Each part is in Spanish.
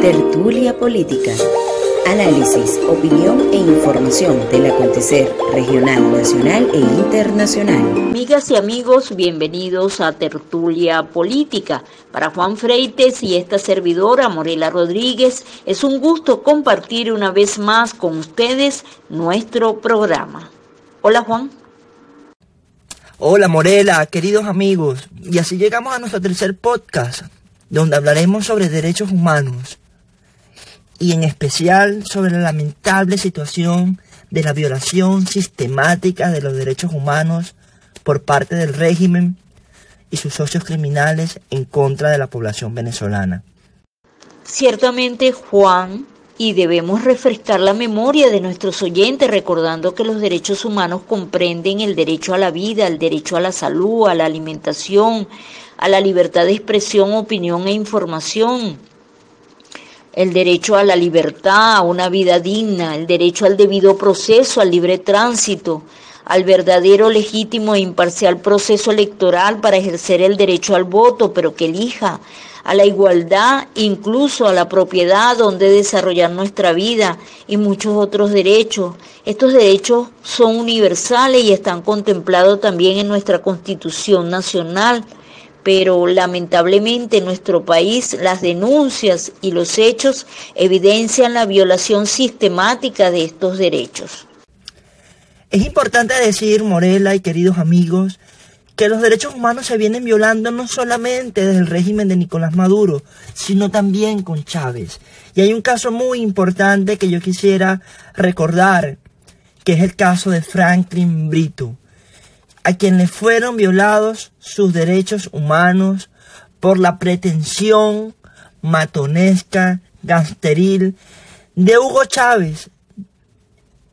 Tertulia Política. Análisis, opinión e información del acontecer regional, nacional e internacional. Amigas y amigos, bienvenidos a Tertulia Política. Para Juan Freites y esta servidora, Morela Rodríguez, es un gusto compartir una vez más con ustedes nuestro programa. Hola Juan. Hola Morela, queridos amigos. Y así llegamos a nuestro tercer podcast, donde hablaremos sobre derechos humanos y en especial sobre la lamentable situación de la violación sistemática de los derechos humanos por parte del régimen y sus socios criminales en contra de la población venezolana. Ciertamente, Juan, y debemos refrescar la memoria de nuestros oyentes recordando que los derechos humanos comprenden el derecho a la vida, el derecho a la salud, a la alimentación, a la libertad de expresión, opinión e información, el derecho a la libertad, a una vida digna, el derecho al debido proceso, al libre tránsito, al verdadero, legítimo e imparcial proceso electoral para ejercer el derecho al voto, pero que elija, a la igualdad, incluso a la propiedad donde desarrollar nuestra vida y muchos otros derechos. Estos derechos son universales y están contemplados también en nuestra Constitución Nacional pero lamentablemente en nuestro país las denuncias y los hechos evidencian la violación sistemática de estos derechos. Es importante decir, Morela y queridos amigos, que los derechos humanos se vienen violando no solamente desde el régimen de Nicolás Maduro, sino también con Chávez. Y hay un caso muy importante que yo quisiera recordar, que es el caso de Franklin Brito a quien le fueron violados sus derechos humanos por la pretensión matonesca, gasteril de Hugo Chávez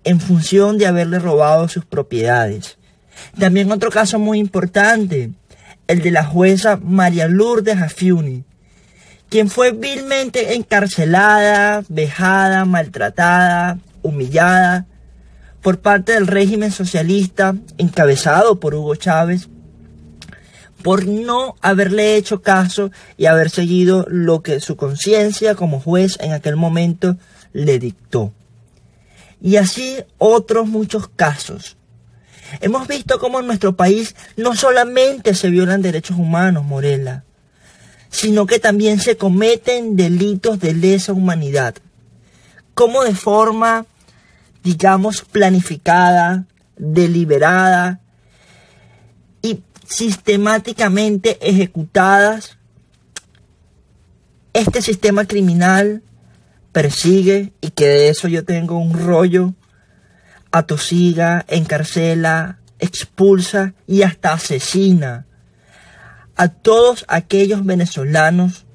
en función de haberle robado sus propiedades. También otro caso muy importante, el de la jueza María Lourdes Afiuni, quien fue vilmente encarcelada, vejada, maltratada, humillada, por parte del régimen socialista encabezado por Hugo Chávez por no haberle hecho caso y haber seguido lo que su conciencia como juez en aquel momento le dictó. Y así otros muchos casos. Hemos visto cómo en nuestro país no solamente se violan derechos humanos, Morela, sino que también se cometen delitos de lesa humanidad. Como de forma digamos, planificada, deliberada y sistemáticamente ejecutadas, este sistema criminal persigue, y que de eso yo tengo un rollo, atosiga, encarcela, expulsa y hasta asesina a todos aquellos venezolanos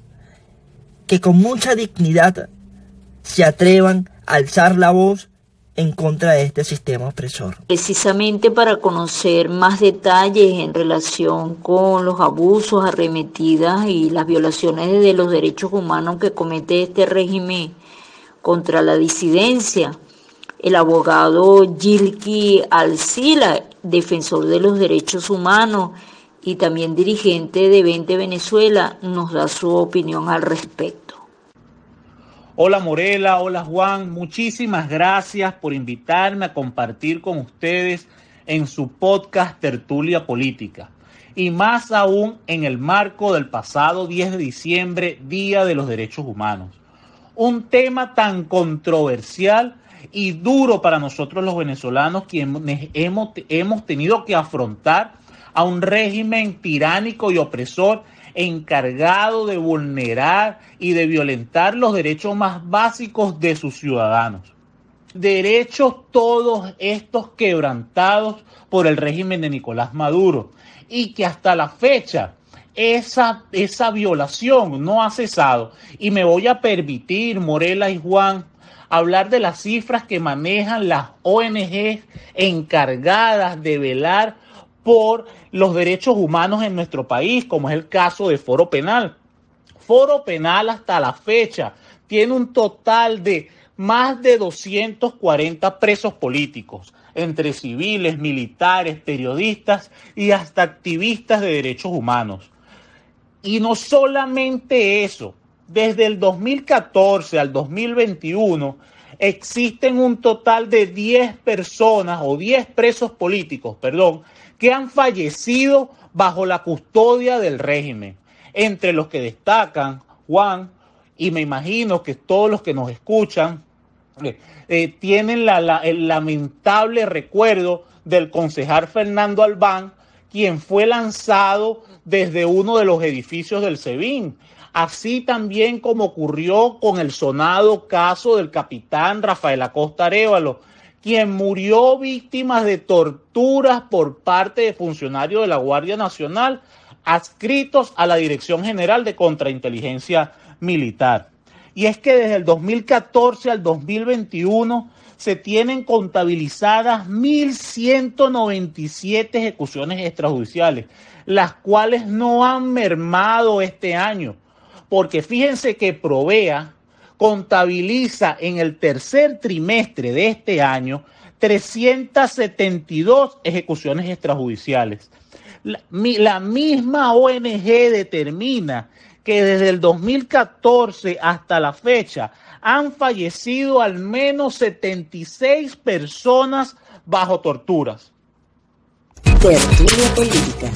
que con mucha dignidad se atrevan a alzar la voz en contra de este sistema opresor. Precisamente para conocer más detalles en relación con los abusos, arremetidas y las violaciones de los derechos humanos que comete este régimen contra la disidencia, el abogado Gilki Alcila, defensor de los derechos humanos y también dirigente de 20 Venezuela, nos da su opinión al respecto. Hola Morela, hola Juan, muchísimas gracias por invitarme a compartir con ustedes en su podcast Tertulia Política. Y más aún en el marco del pasado 10 de diciembre, Día de los Derechos Humanos. Un tema tan controversial y duro para nosotros los venezolanos quienes hemos, hemos tenido que afrontar a un régimen tiránico y opresor encargado de vulnerar y de violentar los derechos más básicos de sus ciudadanos. Derechos todos estos quebrantados por el régimen de Nicolás Maduro y que hasta la fecha esa, esa violación no ha cesado. Y me voy a permitir, Morela y Juan, hablar de las cifras que manejan las ONG encargadas de velar por los derechos humanos en nuestro país, como es el caso de Foro Penal. Foro Penal hasta la fecha tiene un total de más de 240 presos políticos, entre civiles, militares, periodistas y hasta activistas de derechos humanos. Y no solamente eso, desde el 2014 al 2021 existen un total de 10 personas o 10 presos políticos, perdón, que han fallecido bajo la custodia del régimen, entre los que destacan Juan, y me imagino que todos los que nos escuchan eh, eh, tienen el lamentable recuerdo del concejal Fernando Albán, quien fue lanzado desde uno de los edificios del SEBIN. Así también como ocurrió con el sonado caso del capitán Rafael Acosta Arevalo, quien murió víctima de torturas por parte de funcionarios de la Guardia Nacional adscritos a la Dirección General de Contrainteligencia Militar. Y es que desde el 2014 al 2021 se tienen contabilizadas 1.197 ejecuciones extrajudiciales, las cuales no han mermado este año, porque fíjense que Provea contabiliza en el tercer trimestre de este año 372 ejecuciones extrajudiciales. La, la misma ONG determina que desde el 2014 hasta la fecha han fallecido al menos 76 personas bajo torturas. Tertulia política.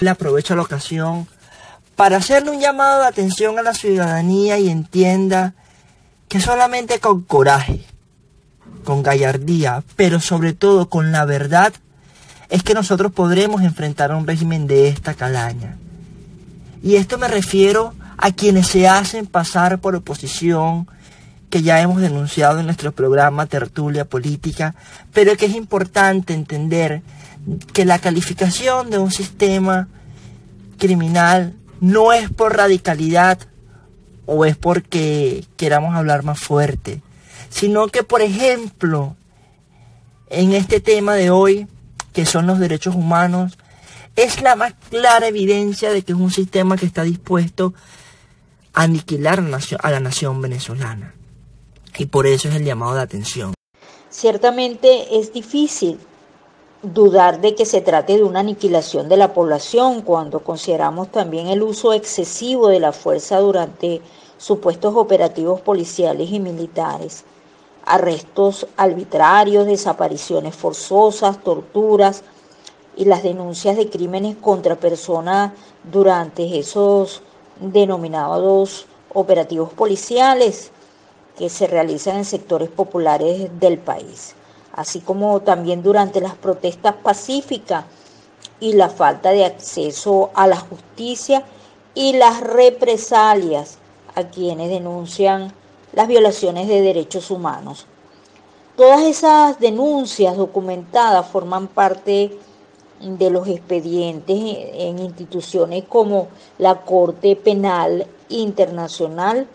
Le aprovecho la ocasión para hacerle un llamado de atención a la ciudadanía y entienda que solamente con coraje, con gallardía, pero sobre todo con la verdad, es que nosotros podremos enfrentar a un régimen de esta calaña. Y esto me refiero a quienes se hacen pasar por oposición, que ya hemos denunciado en nuestro programa Tertulia Política, pero que es importante entender que la calificación de un sistema criminal no es por radicalidad o es porque queramos hablar más fuerte, sino que, por ejemplo, en este tema de hoy, que son los derechos humanos, es la más clara evidencia de que es un sistema que está dispuesto a aniquilar a la nación venezolana. Y por eso es el llamado de atención. Ciertamente es difícil dudar de que se trate de una aniquilación de la población cuando consideramos también el uso excesivo de la fuerza durante supuestos operativos policiales y militares. Arrestos arbitrarios, desapariciones forzosas, torturas y las denuncias de crímenes contra personas durante esos denominados operativos policiales que se realizan en sectores populares del país, así como también durante las protestas pacíficas y la falta de acceso a la justicia y las represalias a quienes denuncian las violaciones de derechos humanos. Todas esas denuncias documentadas forman parte de los expedientes en instituciones como la Corte Penal Internacional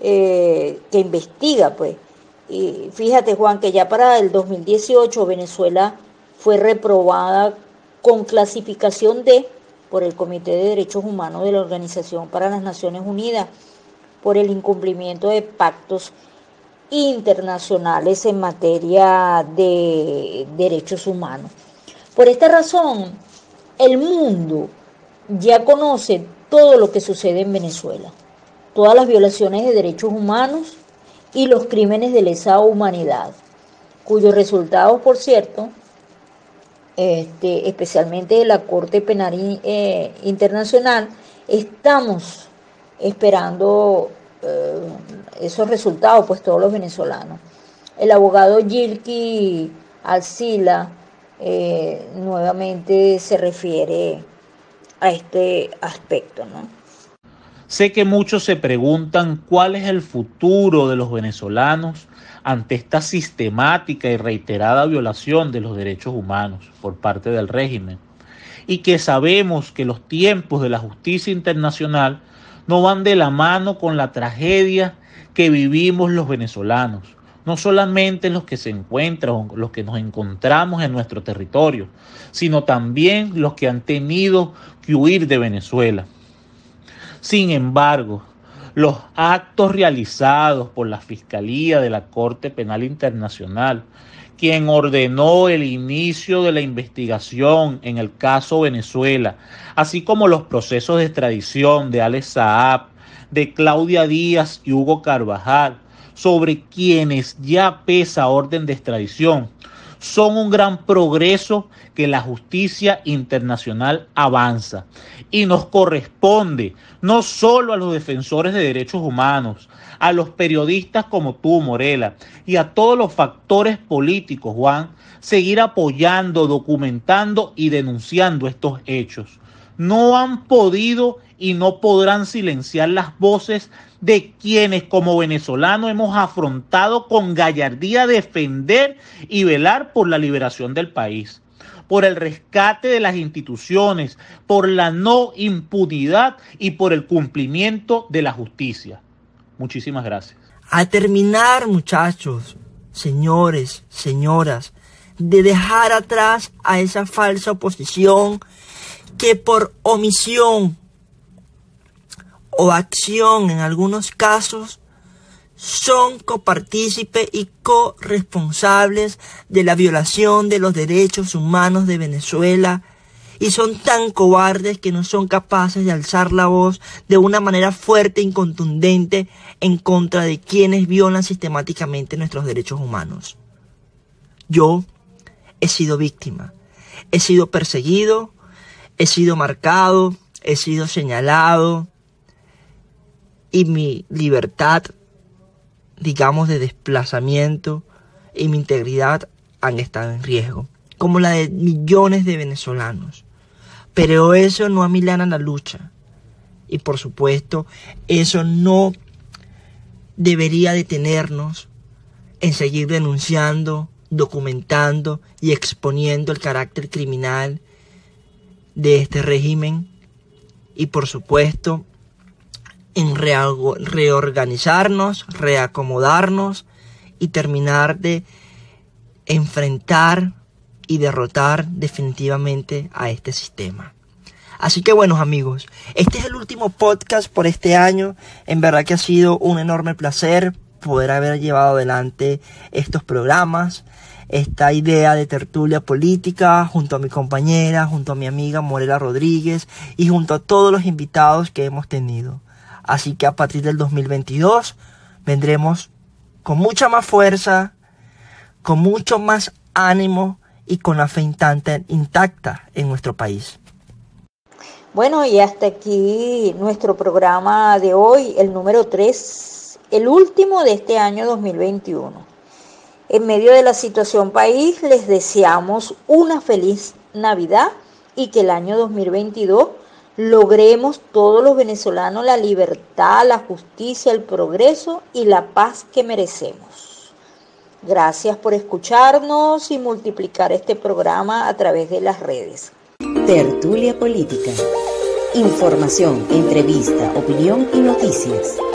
eh, que investiga, pues. Y fíjate, Juan, que ya para el 2018 Venezuela fue reprobada con clasificación D por el Comité de Derechos Humanos de la Organización para las Naciones Unidas por el incumplimiento de pactos internacionales en materia de derechos humanos. Por esta razón, el mundo ya conoce todo lo que sucede en Venezuela, todas las violaciones de derechos humanos y los crímenes de lesa humanidad, cuyos resultados, por cierto, este, especialmente de la Corte Penal eh, Internacional, estamos esperando eh, esos resultados, pues todos los venezolanos. El abogado Gilki Alcila eh, nuevamente se refiere a este aspecto, ¿no? Sé que muchos se preguntan cuál es el futuro de los venezolanos ante esta sistemática y reiterada violación de los derechos humanos por parte del régimen y que sabemos que los tiempos de la justicia internacional no van de la mano con la tragedia que vivimos los venezolanos, no solamente los que se encuentran, los que nos encontramos en nuestro territorio, sino también los que han tenido que huir de Venezuela. Sin embargo, los actos realizados por la Fiscalía de la Corte Penal Internacional quien ordenó el inicio de la investigación en el caso Venezuela, así como los procesos de extradición de Alex Saab, de Claudia Díaz y Hugo Carvajal, sobre quienes ya pesa orden de extradición, son un gran progreso que la justicia internacional avanza y nos corresponde no solo a los defensores de derechos humanos, a los periodistas como tú, Morela, y a todos los factores políticos, Juan, seguir apoyando, documentando y denunciando estos hechos. No han podido y no podrán silenciar las voces de quienes como venezolanos hemos afrontado con gallardía defender y velar por la liberación del país, por el rescate de las instituciones, por la no impunidad y por el cumplimiento de la justicia. Muchísimas gracias. A terminar, muchachos, señores, señoras, de dejar atrás a esa falsa oposición que por omisión o acción en algunos casos son copartícipes y corresponsables de la violación de los derechos humanos de Venezuela y son tan cobardes que no son capaces de alzar la voz de una manera fuerte y contundente en contra de quienes violan sistemáticamente nuestros derechos humanos. Yo he sido víctima, he sido perseguido, he sido marcado, he sido señalado, y mi libertad, digamos, de desplazamiento y mi integridad han estado en riesgo, como la de millones de venezolanos. Pero eso no amilana la lucha. Y por supuesto, eso no debería detenernos en seguir denunciando, documentando y exponiendo el carácter criminal de este régimen y por supuesto en reorganizarnos, reacomodarnos y terminar de enfrentar y derrotar definitivamente a este sistema. Así que buenos amigos, este es el último podcast por este año. En verdad que ha sido un enorme placer poder haber llevado adelante estos programas, esta idea de tertulia política junto a mi compañera, junto a mi amiga Morela Rodríguez y junto a todos los invitados que hemos tenido. Así que a partir del 2022 vendremos con mucha más fuerza, con mucho más ánimo y con la fe intacta en nuestro país. Bueno, y hasta aquí nuestro programa de hoy, el número 3, el último de este año 2021. En medio de la situación país, les deseamos una feliz Navidad y que el año 2022 logremos todos los venezolanos la libertad, la justicia, el progreso y la paz que merecemos. Gracias por escucharnos y multiplicar este programa a través de las redes. Tertulia Política. Información, entrevista, opinión y noticias.